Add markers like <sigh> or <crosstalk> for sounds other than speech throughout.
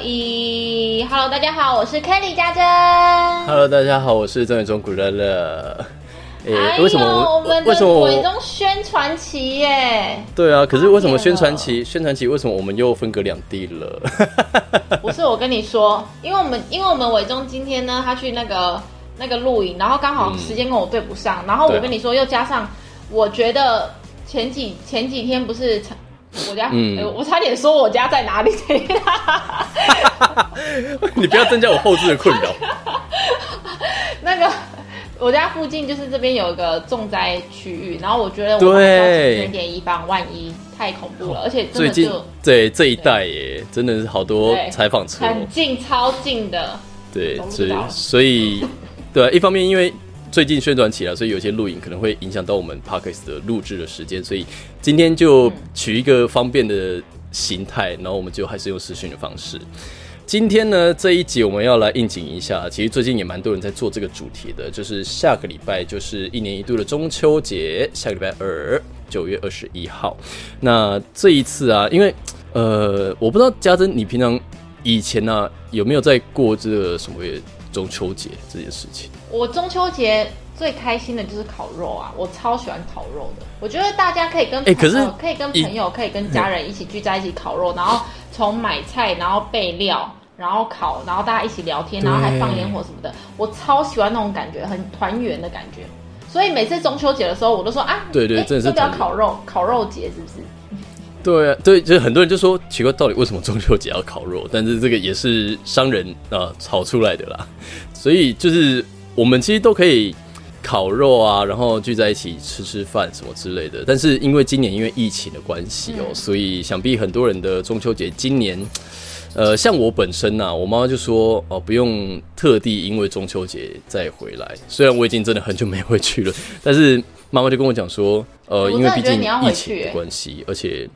可惜呀，可以不可以？Hello，大家好，我是 Kelly 家珍。Hello，大家好，我是郑伟忠古乐乐。<laughs> 诶哎呦为什么我们为什么我的伪中宣传期耶？对啊？可是为什么宣传发期宣传期为什么我们又分隔两地了？<laughs> 不是我跟你说，因为我们因为我们伟忠今天呢，他去那个那个露营，然后刚好时间跟我对不上，然后我跟你说，又加上我觉得前几前几天不是我家，嗯呃我差点说我家在哪里，<laughs> 你不要增加我后置的困扰。<laughs> 那个我家附近就是这边有一个重灾区域，然后我觉得我对们要谨慎一点，以防万一，太恐怖了，而且最近对这一带耶，真的是好多采访车哦，很近，超近的。对，所以对啊，一方面因为最近宣传起来，所以有些录影可能会影响到我们 podcast 的录制的时间，所以今天就取一个方便的形态，然后我们就还是用视讯的方式。今天呢，这一集我们要来应景一下。其实最近也蛮多人在做这个主题的，就是下个礼拜就是一年一度的中秋节，下个礼拜二，九月二十一号。那这一次啊，因为呃，我不知道家珍你平常以前呢、啊、有没有在过这个什么中秋节这件事情？我中秋节最开心的就是烤肉啊，我超喜欢烤肉的。我觉得大家可以跟哎可是呃可以跟朋友，可以跟家人一起聚在一起烤肉，然后从买菜，然后备料，然后烤，然后大家一起聊天，然后还放烟火什么的，我超喜欢那种感觉，很团圆的感觉。所以每次中秋节的时候，我都说啊，哎对对真的是要不要烤肉？烤肉节是不是？对啊，对，就是很多人就说奇怪，到底为什么中秋节要烤肉？但是这个也是商人啊、呃炒出来的啦，所以就是我们其实都可以烤肉啊，然后聚在一起吃吃饭什么之类的。但是因为今年因为疫情的关系哦，所以想必很多人的中秋节今年。呃，像我本身呐、我妈妈就说哦，不用特地因为中秋节再回来。虽然我已经真的很久没回去了，但是妈妈就跟我讲说，呃，因为毕竟疫情的关系，而且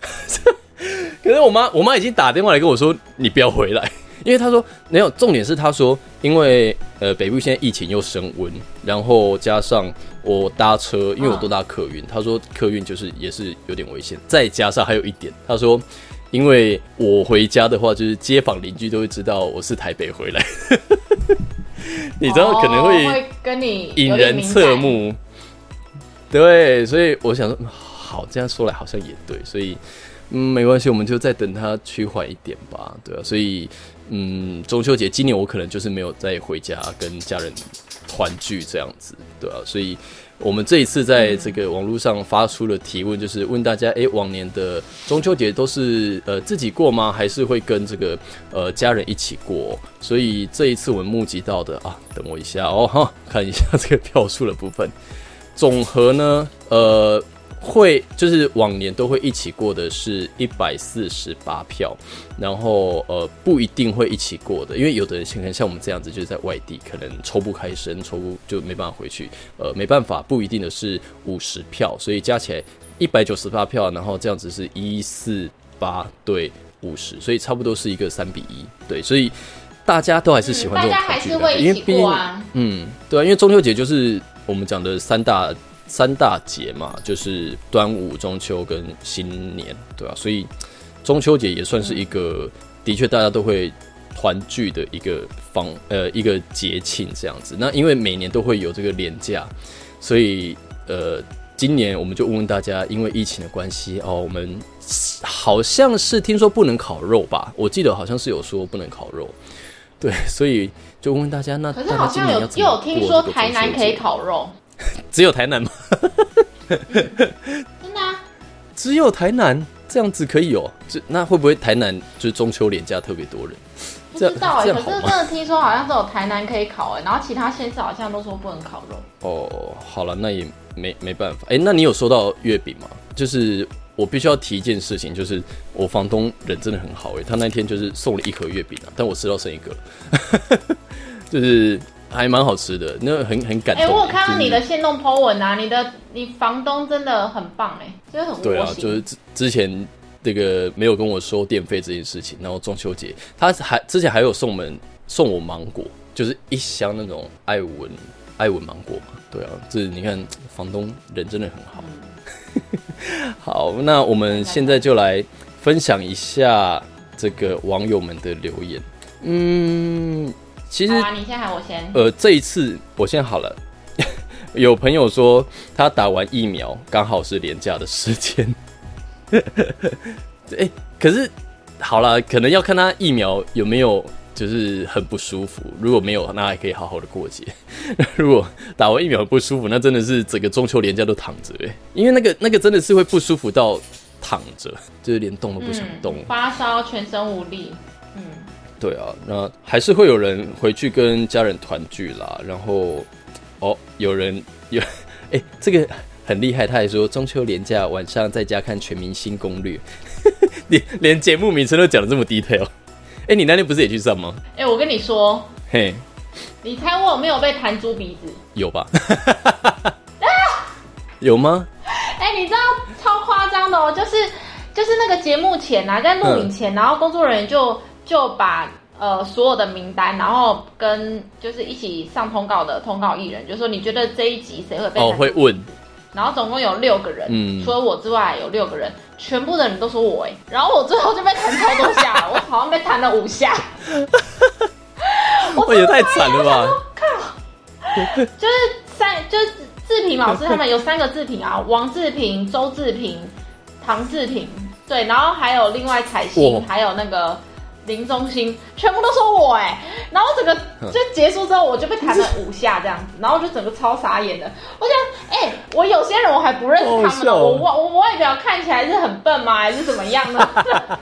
<laughs> 可是我妈，我妈已经打电话来跟我说，你不要回来，因为她说没有。重点是她说，因为呃北部现在疫情又升温，然后加上我搭车，因为我都搭客运，她说客运就是也是有点危险。再加上还有一点，她说，因为我回家的话，就是街坊邻居都会知道我是台北回来，<laughs> 你知道可能哦会会跟你引人侧感。目。对，所以我想说，好，这样说来好像也对，所以嗯，没关系，我们就再等它趋缓一点吧，对啊，所以嗯，中秋节今年我可能就是没有再回家跟家人团聚这样子，对啊，所以我们这一次在这个网络上发出了提问，就是问大家，诶，往年的中秋节都是呃自己过吗？还是会跟这个呃家人一起过？所以这一次我们募集到的啊，等我一下哦，哈，看一下这个票数的部分。总和呢，呃，会就是往年都会一起过的是一百四十八票，然后呃不一定会一起过的，因为有的人可能像我们这样子就是在外地，可能抽不开身，抽不就没办法回去，呃没办法，不一定的是五十票，所以加起来一百九十八票，然后这样子是一四八对五十，所以差不多是一个三比一，对，所以大家都还是喜欢这种大家还是团聚的感觉，会一起因为毕竟过啊。嗯，对啊，因为中秋节就是我们讲的三大三大节嘛，就是端午、中秋跟新年，对啊，所以中秋节也算是一个、的确大家都会团聚的一个方呃一个节庆这样子。那因为每年都会有这个年假，所以呃，今年我们就问问大家，因为疫情的关系哦，我们好像是听说不能烤肉吧？我记得好像是有说不能烤肉。对，所以就问问大家，那可是好像有又有听说台南可以烤肉，<laughs> 只有台南吗？<laughs> 真的啊？只有台南这样子可以哦？这那会不会台南就是中秋连假特别多人？不知道哎、可是真的听说好像只有台南可以烤哎、然后其他县市好像都说不能烤肉。哦，好了，那也没没办法。哎、那你有收到月饼吗？就是我必须要提一件事情，就是我房东人真的很好哎、他那天就是送了一盒月饼啊，但我吃到剩一个了，<laughs> 就是还蛮好吃的，那很很感动哎、动、我有看到你的就是线动 po 文啊，你的你房东真的很棒哎、真的很对啊，就是之之前这个没有跟我收电费这件事情，然后中秋节他还之前还有送我们送我芒果，就是一箱那种爱文爱文芒果嘛。对啊，这你看房东人真的很好。<laughs> 好，那我们现在就来分享一下这个网友们的留言。嗯，其实啊，你先喊我先。呃，这一次我先好了。<laughs> 有朋友说他打完疫苗刚好是廉价的时间。<laughs> 哎、可是好了，可能要看他疫苗有没有就是很不舒服。如果没有，那还可以好好的过节。<laughs> 如果打完疫苗很不舒服，那真的是整个中秋连假都躺着哎，因为那个那个真的是会不舒服到躺着，就是连动都不想动。嗯发烧，全身无力。嗯，对啊，那还是会有人回去跟家人团聚啦。然后，哦，有人有，哎、这个很厉害，他还说中秋连假晚上在家看《全明星攻略》<laughs> 连连节目名称都讲的这么 detail。哎、你那天不是也去上吗？哎、我跟你说，嘿，你猜我有没有被弹猪鼻子？有吧？<laughs> 有吗？哎、你知道超夸张的哦，就是就是那个节目前啊，在录影前，然后工作人员就就把呃所有的名单，然后跟就是一起上通告的通告艺人，就说你觉得这一集谁会被哦，会问，然后总共有六个人，嗯。除了我之外有六个人，全部的人都说我哎，然后我最后就被弹超多下，<laughs> 我好像被弹了五下，<laughs> 我，也太惨了吧！就是三就是志平老师他们有三个志平啊，<laughs> 王志平、周志平、唐志平，对，然后还有另外彩星，哇。还有那个林中心，全部都说我哎，然后整个就结束之后我就被弹了五下这样子，然后就整个超傻眼的，我想哎、我有些人我还不认识他们呢，我外我外表看起来是很笨吗，还是怎么样呢？<laughs>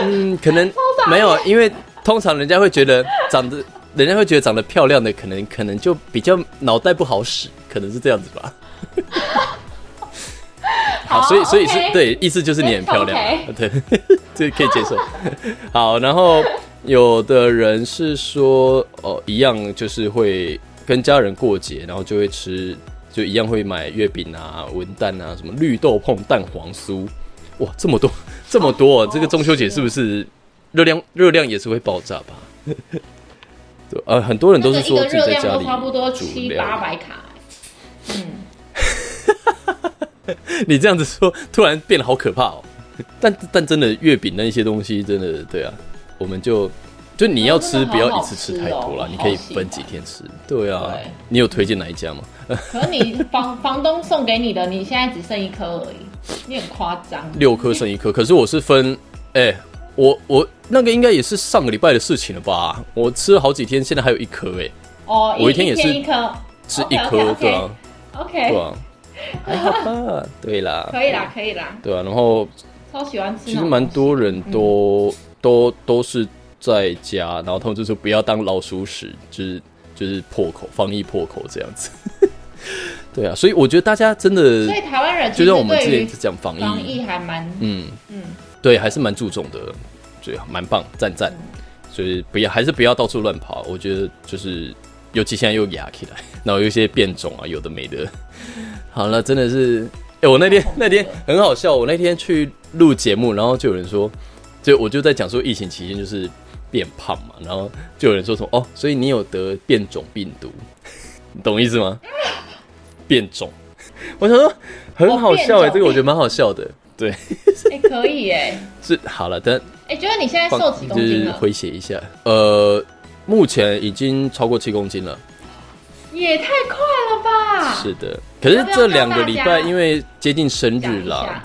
嗯，可能没有，因为通常人家会觉得长得，人家会觉得长得漂亮的，可能可能就比较脑袋不好使，可能是这样子吧。<laughs> 好，所以所以是对，意思就是你很漂亮。对，这可以接受。<laughs> 好，然后有的人是说，哦，一样就是会跟家人过节，然后就会吃，就一样会买月饼啊、文旦啊，什么绿豆碰、蛋黄酥，哇，这么多 <laughs> 这么多、哦，这个中秋节是不是热量热量也是会爆炸吧？<laughs> 对，呃，很多人都是说自己在家里差不多煮七八百卡，嗯。你这样子说，突然变得好可怕哦。但但真的月饼那一些东西，真的对啊，我们就就你要吃，不要一次吃太多了，你可以分几天吃。对啊，你有推荐哪一家吗？<laughs> 可是你房房东送给你的，你现在只剩一颗而已，你很夸张。六颗剩一颗，可是我是分，哎、我我那个应该也是上个礼拜的事情了吧？我吃了好几天，现在还有一颗，哎，哦，我一天也是一颗，吃一颗对啊，OK，对啊，还好吧？对啦，可以啦，可以啦，对啊，然后超喜欢吃。其实蛮多人都、都都是在家，然后他们就说不要当老鼠屎，就是就是破口防疫破口这样子。<laughs> 对啊，所以我觉得大家真的所以台湾人就像我们之前对于讲防疫，防疫还蛮嗯嗯，对，还是蛮注重的，对，蛮棒，赞赞。所以不要还是不要到处乱跑，我觉得就是，尤其现在又压起来，然后有一些变种啊，有的没的。好了，真的是，哎、我那天那天很好笑，我那天去录节目，然后就有人说，就我就在讲说疫情期间就是变胖嘛，然后就有人说什么哦，所以你有得变种病毒，你懂意思吗？变种，我想说很好笑哎、这个我觉得蛮好笑的，对，<laughs> 哎可以哎，是好了，但哎，觉得你现在瘦几公就是斤了？诙谐一下，呃，目前已经超过七公斤了。也太快了吧！是的，可是这两个礼拜因为接近生日啦一下，，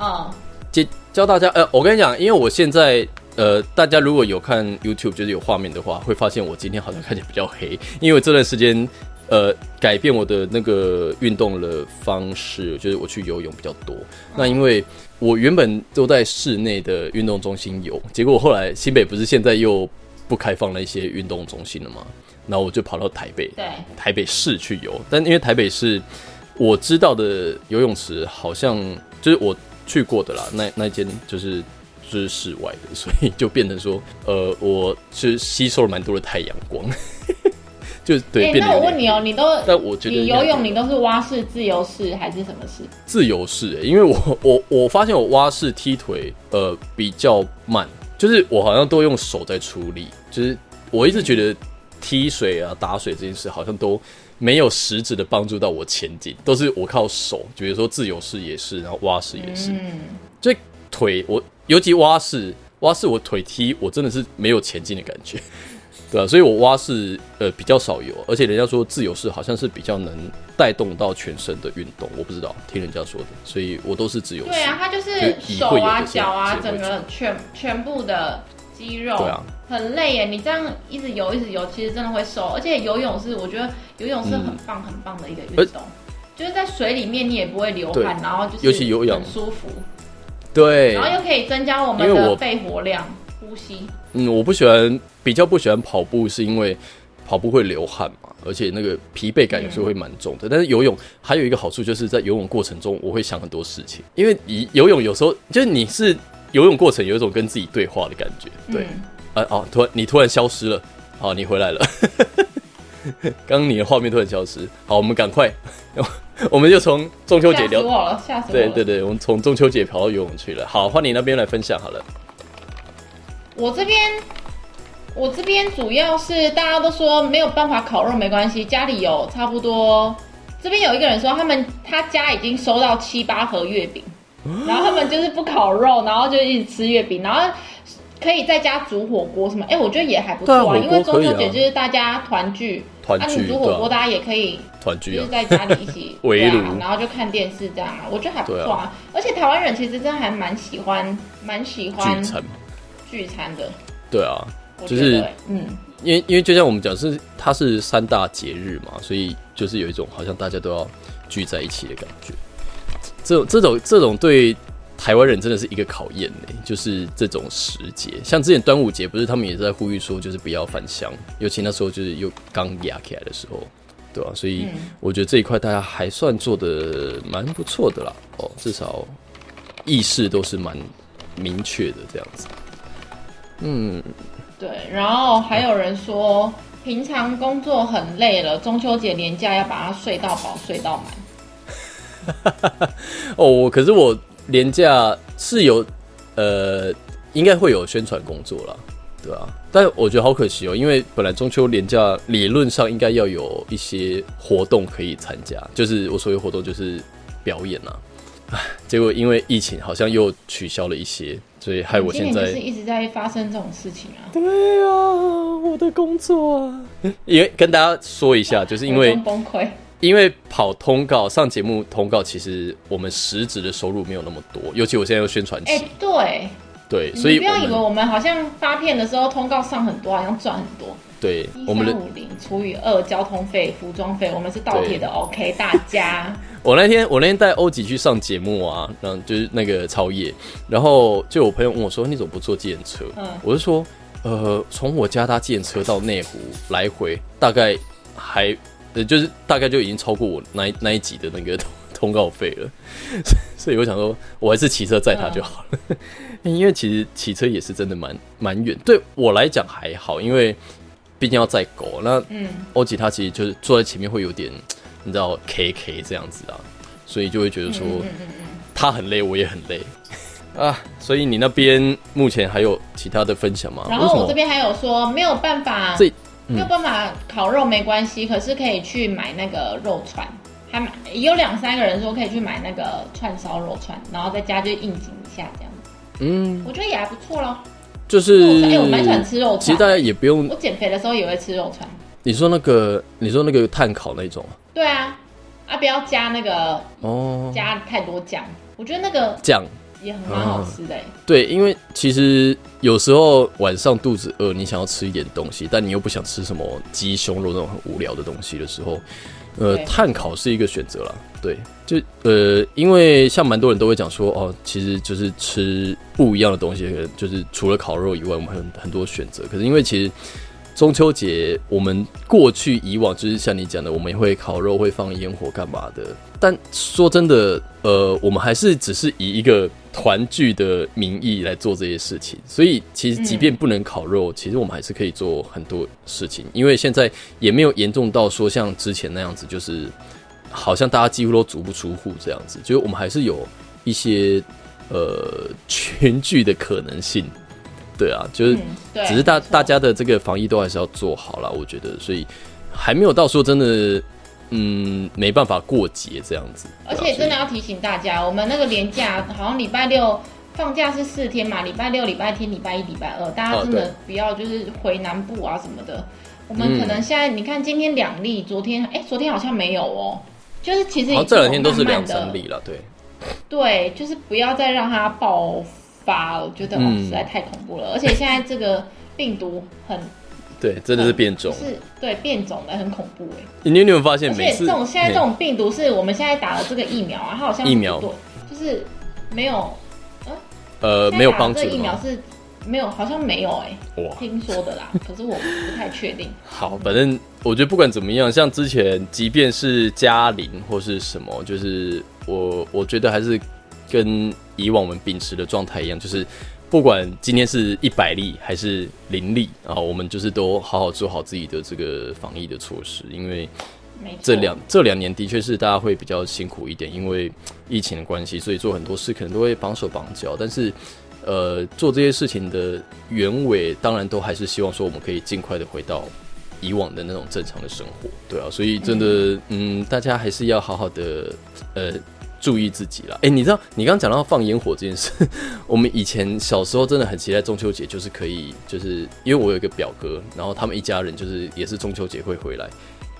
嗯，接教大家，呃，我跟你讲，因为我现在。呃，大家如果有看 YouTube，就是有画面的话，会发现我今天好像看起来比较黑，因为这段时间，呃，改变我的那个运动的方式，就是我去游泳比较多。那因为我原本都在室内的运动中心游，结果后来新北不是现在又不开放了一些运动中心了吗？然后我就跑到台北，对，台北市去游，但因为台北市我知道的游泳池好像就是我去过的啦，那那间就是就是室外的，所以就变成说，呃，我是吸收了蛮多的太阳光，<laughs> 就对。那我问你哦，你都但我觉得你游泳你都是蛙式、自由式还是什么式？自由式、欸，因为我我我发现我蛙式踢腿呃比较慢，就是我好像都用手在出力，就是我一直觉得踢水啊、打水这件事，好像都没有实质的帮助到我前进，都是我靠手，比如说自由式也是，然后蛙式也是，嗯，所以腿我尤其蛙式，蛙式我腿踢我真的是没有前进的感觉，<laughs> 对啊，所以我蛙式呃比较少游，而且人家说自由式好像是比较能带动到全身的运动，我不知道听人家说的，所以我都是自由式。对啊，它就是手啊、脚啊，整个全全部的肌肉，对啊很累耶。你这样一直游一直游，其实真的会瘦。而且游泳是我觉得游泳是很棒很棒的一个运动，就是在水里面你也不会流汗，然后就是尤其游泳很舒服，对然，后又可以增加我们的肺活量、呼吸。嗯，我不喜欢，比较不喜欢跑步，是因为跑步会流汗嘛，而且那个疲惫感有时候会蛮重的。但是游泳还有一个好处，就是在游泳过程中，我会想很多事情，因为你游泳有时候就是你是游泳过程有一种跟自己对话的感觉，对，嗯啊哦，突然你突然消失了，好，你回来了，<laughs> 刚刚你的画面突然消失，好，我们赶快，我们就从中秋节吓死聊，我了，吓死我了。对对对，我们从中秋节跑到游泳去了，好，换你那边来分享好了，我这边，我这边主要是大家都说没有办法烤肉没关系，家里有差不多。这边有一个人说，他们他家已经收到七八盒月饼，<gasps> 然后他们就是不烤肉，然后就一直吃月饼，然后可以在家煮火锅什么。哎，我觉得也还不错啊，啊因为中秋节就是大家团聚，啊，团聚你煮火锅，啊大家也可以团聚啊就是，在家里一起围 <laughs> 对啊炉然后就看电视这样啊，我觉得还不错啊。而且台湾人其实真的还蛮喜欢，蛮喜欢聚餐，聚餐的。对啊，就是嗯，因为因为就像我们讲是它是三大节日嘛，所以就是有一种好像大家都要聚在一起的感觉。这种这种这种对台湾人真的是一个考验呢，就是这种时节，像之前端午节不是他们也在呼吁说就是不要返乡，尤其那时候就是又刚压起来的时候，对吧、所以嗯我觉得这一块大家还算做的蛮不错的啦，哦，至少意识都是蛮明确的这样子。嗯，对。然后还有人说，平常工作很累了，中秋节年假要把它睡到饱、睡到满。<laughs> 哦，我可是我廉价是有呃，应该会有宣传工作啦，对吧、但我觉得好可惜哦，因为本来中秋廉价理论上应该要有一些活动可以参加，就是我所谓活动就是表演啊，唉，结果因为疫情好像又取消了一些，所以害我现在是一直在发生这种事情啊，对啊，我的工作啊，<laughs> 因为跟大家说一下，就是因为崩溃。因为跑通告上节目通告，其实我们实质的收入没有那么多，尤其我现在又宣传期，哎、对，对，所以不要以为我们好像发片的时候通告上很多，好像赚很多。对我们的三五零除以二，交通费、服装费，我们是倒贴的。OK，大家，<laughs> 我那天我那天带欧吉去上节目啊，然后就是那个超夜，然后就有朋友问我说：“你怎么不坐计程车？”嗯我就说：“呃，从我家搭计程车到内湖来回，大概还呃就是大概就已经超过我那一那一集的那个 <laughs> 通通告费了，所以我想说，我还是骑车载他就好了，<laughs> 因为其实骑车也是真的蛮蛮远，对我来讲还好，因为毕竟要载狗，那嗯，欧吉他其实就是坐在前面会有点，你知道 K K 这样子啊，所以就会觉得说他很累，我也很累 <laughs> 啊。所以你那边目前还有其他的分享吗？然后我这边还有说没有办法，没有办法烤肉没关系，可是可以去买那个肉串，还买有两三个人说可以去买那个串烧肉串，然后在家就应景一下这样。子，嗯，我觉得也还不错咯。就是哎、我蛮喜欢吃肉串。其实大，家也不用我减肥的时候也会吃肉串。你说那个，你说那个碳烤那种对啊，啊不要加那个哦，加太多酱，我觉得那个酱也很蛮好吃的、欸。对，因为其实有时候晚上肚子饿，你想要吃一点东西，但你又不想吃什么鸡胸肉那种很无聊的东西的时候，呃，对碳烤是一个选择啦。对，就呃，因为像蛮多人都会讲说，哦，其实就是吃不一样的东西，可能就是除了烤肉以外，我们很很多选择。可是因为其实中秋节，我们过去以往就是像你讲的，我们也会烤肉，会放烟火干嘛的。但说真的，呃，我们还是只是以一个团聚的名义来做这些事情。所以其实即便不能烤肉，其实我们还是可以做很多事情，因为现在也没有严重到说像之前那样子，就是好像大家几乎都足不出户这样子。就是我们还是有一些呃群聚的可能性。对啊，就是只是大大家的这个防疫都还是要做好了，我觉得，所以还没有到说真的，嗯，没办法过节这样子。而且真的要提醒大家，我们那个年假好像礼拜六放假是四天嘛，礼拜六、礼拜天、礼拜一、礼拜二，大家真的不要就是回南部啊什么的。我嗯们可能现在你看今天两例，昨天哎，昨天好像没有哦，就是其实这两天都是两例了，对，对，就是不要再让它爆发了，我觉得、哦嗯实在太恐怖了。而且现在这个病毒很对，真的是变种。是对变种的，很恐怖哎。你有没有发现而每次且这种现在这嘿种病毒是我们现在打了这个疫苗啊，它好像疫苗不对，就是没有呃没有帮助这疫苗？是没有，好像没有哎、哇，听说的啦。可是我不太确定。<laughs> 好，反正我觉得不管怎么样，像之前即便是嘉陵或是什么，就是我我觉得还是跟以往我们秉持的状态一样，就是不管今天是一百例还是零例啊，我们就是都好好做好自己的这个防疫的措施，因为，这两这两年的确是大家会比较辛苦一点，因为疫情的关系，所以做很多事可能都会绑手绑脚。但是，呃，做这些事情的原委，当然都还是希望说我们可以尽快的回到以往的那种正常的生活，对啊。所以真的，嗯，大家还是要好好的呃注意自己了。哎、你知道你刚刚讲到放烟火这件事，<laughs> 我们以前小时候真的很期待中秋节，就是可以，就是因为我有一个表哥，然后他们一家人就是也是中秋节会回来。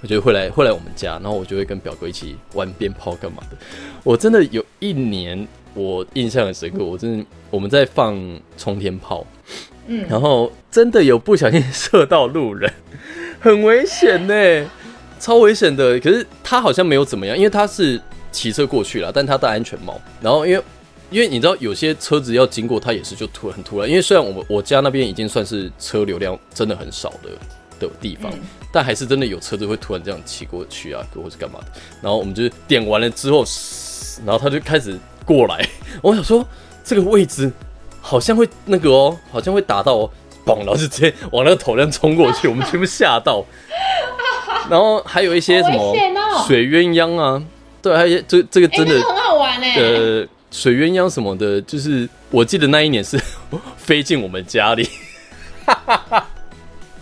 我觉得会来会来我们家，然后我就会跟表哥一起玩鞭炮干嘛的。我真的有一年我印象很深刻，我真的我们在放冲天炮，嗯，然后真的有不小心射到路人，很危险呢，超危险的。可是他好像没有怎么样，因为他是骑车过去了，但他戴安全帽。然后因为因为你知道有些车子要经过，他也是就突很突然。因为虽然我我家那边已经算是车流量真的很少的的地方，嗯但还是真的有车子会突然这样骑过去啊，或是干嘛的。然后我们就是点完了之后，然后他就开始过来。我想说这个位置好像会那个哦，好像会打到哦，嘣，然后就直接往那个头这样冲过去，我们全部吓到。然后还有一些什好么水鸳鸯啊，对，还这这个哎、真的那个很好玩哎、呃水鸳鸯什么的，就是我记得那一年是 <laughs> 飞进我们家里。<laughs>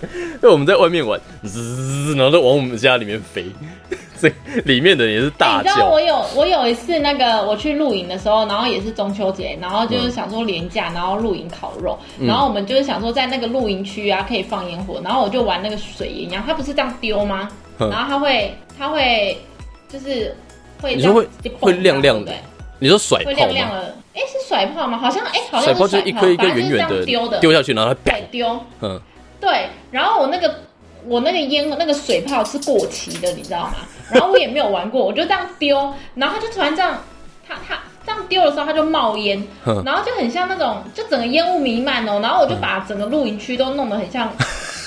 因为我们在外面玩，滋，然后就往我们家里面飞，<laughs> 这里面的也是哎大叫你知道我。有我有一次那个我去露营的时候，然后也是中秋节，然后就是想说廉价，然后露营烤肉，嗯然后我们就是想说在那个露营区啊可以放烟火，然后我就玩那个水烟枪，它不是这样丢吗？嗯然后它会它会就是会你说会会亮亮的你说甩会炮吗？亮亮的，哎是甩炮吗？好像哎好像是甩炮，就是一颗一颗反正就是这圆圆的样丢的，丢下去，然后它啪对，丢。嗯，对，然后我那个我那个烟那个水炮是过期的，你知道吗？然后我也没有玩过，我就这样丢，然后它就突然这样，它它这样丢的时候它就冒烟哼，然后就很像那种就整个烟雾弥漫哦，然后我就把整个露营区都弄得很像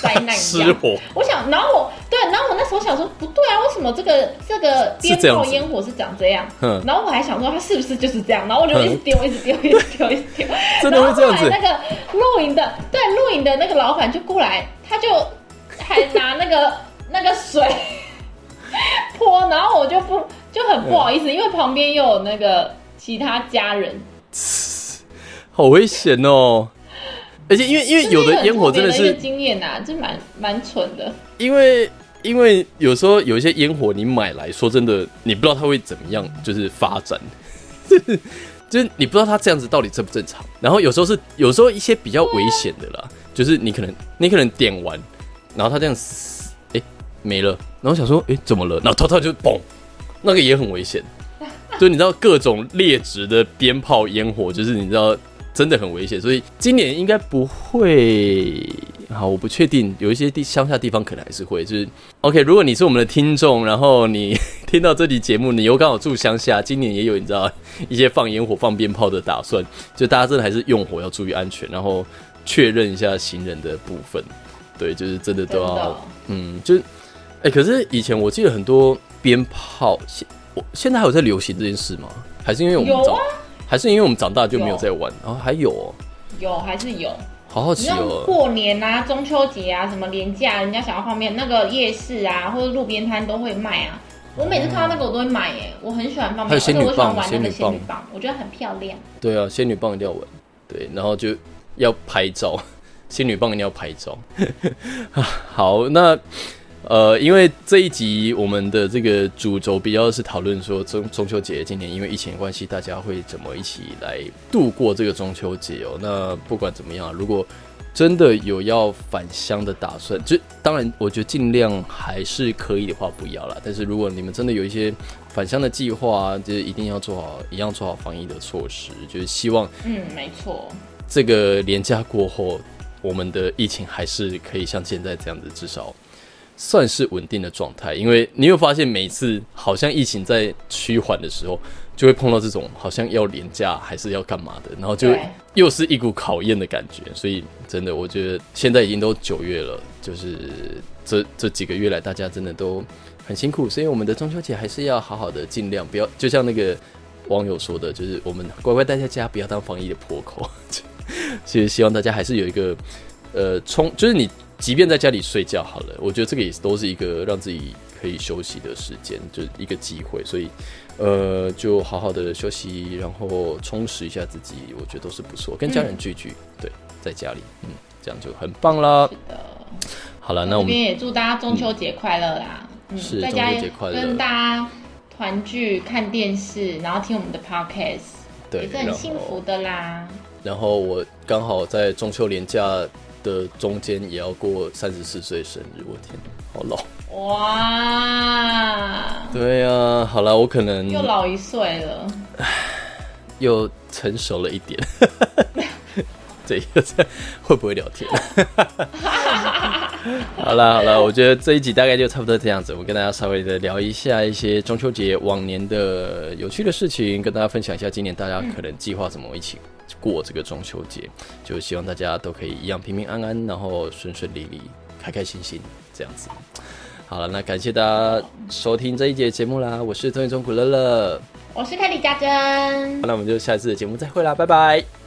灾难一 <laughs> 火，我想，然后我对，然后我那时候想说，不对啊，为什么这个这个鞭炮烟火是长这样？嗯，然后我还想说，它是不是就是这样？然后我就一直丢，一直丢，一直丢，一直丢。<laughs> 真的会这样子然后后来那个露营的，对露营的那个老板就过来，他就还拿那个 <laughs> 那个水泼，然后我就不就很不好意思，因为旁边又有那个其他家人，好危险哦！而且因为因为有的烟火真的是经验呐、这蛮蛮蠢的。因为因为有时候有一些烟火你买来说真的，你不知道它会怎么样，就是发展，就 <laughs> 是就是你不知道它这样子到底正不正常。然后有时候是有时候一些比较危险的啦，就是你可能你可能点完，然后它这样嘶，哎、没了，然后想说哎、诶怎么了，然后它它就嘣，那个也很危险。<laughs> 就你知道各种劣质的鞭炮烟火，就是你知道真的很危险，所以今年应该不会。好，我不确定，有一些地乡下地方可能还是会。就是 OK，如果你是我们的听众，然后你听到这期节目，你又刚好住乡下，今年也有你知道一些放烟火、放鞭炮的打算，就大家真的还是用火要注意安全，然后确认一下行人的部分。对，就是真的都要，嗯，就是，哎、可是以前我记得很多鞭炮，现我现在还有在流行这件事吗？还是因为我们早，有啊，还是因为我们长大就没有有在玩？然后还有哦，有还是有。好好奇哦。过年啊、中秋节啊、什么年假，人家想要方便，那个夜市啊或者路边摊都会卖啊。我每次看到那个我都会买耶，我很喜欢放还有鞭，而且仙女我喜欢棒玩那个仙女仙女棒，我觉得很漂亮。对啊，仙女棒一定要玩，对，然后就要拍照，<laughs> 仙女棒一定要拍照。<laughs> 好，那呃，因为这一集我们的这个主轴比较是讨论说中中秋节今年因为疫情的关系，大家会怎么一起来度过这个中秋节哦。那不管怎么样，如果真的有要返乡的打算，就当然我觉得尽量还是可以的话不要了。但是如果你们真的有一些返乡的计划，就是一定要做好一样做好防疫的措施，就是希望嗯，没错，这个年假过后，我们的疫情还是可以像现在这样子，至少算是稳定的状态。因为你有发现，每次好像疫情在趋缓的时候，就会碰到这种好像要廉价还是要干嘛的，然后就又是一股考验的感觉。所以真的，我觉得现在已经都九月了，就是这这几个月来，大家真的都很辛苦。所以我们的中秋节还是要好好的，尽量不要，就像那个网友说的，就是我们乖乖待在家，不要当防疫的破口。<laughs> 其实希望大家还是有一个呃冲，就是你即便在家里睡觉好了，我觉得这个也都是一个让自己可以休息的时间，就是一个机会。所以呃，就好好的休息，然后充实一下自己，我觉得都是不错。跟家人聚聚，对，在家里，嗯，这样就很棒啦。是的。好了，那我们这边也祝大家中秋节快乐啦！嗯，是中秋节快乐跟大家团聚、看电视，然后听我们的 podcast，对也是很幸福的啦。然后我刚好在中秋连假的中间也要过三十四岁生日，我天，好老。哇，对呀、好了，我可能又老一岁了。又成熟了一点。<laughs> 这，又在会不会聊天？好了好了，我觉得这一集大概就差不多这样子。我跟大家稍微的聊一下一些中秋节往年的有趣的事情，跟大家分享一下今年大家可能计划怎么一起过这个中秋节。就希望大家都可以一样平平安安，然后顺顺利利、开开心心这样子。好了，那感谢大家收听这一节节目啦，我是中野中古乐乐。我是凯里家珍，那我们就下一次的节目再会啦，拜拜。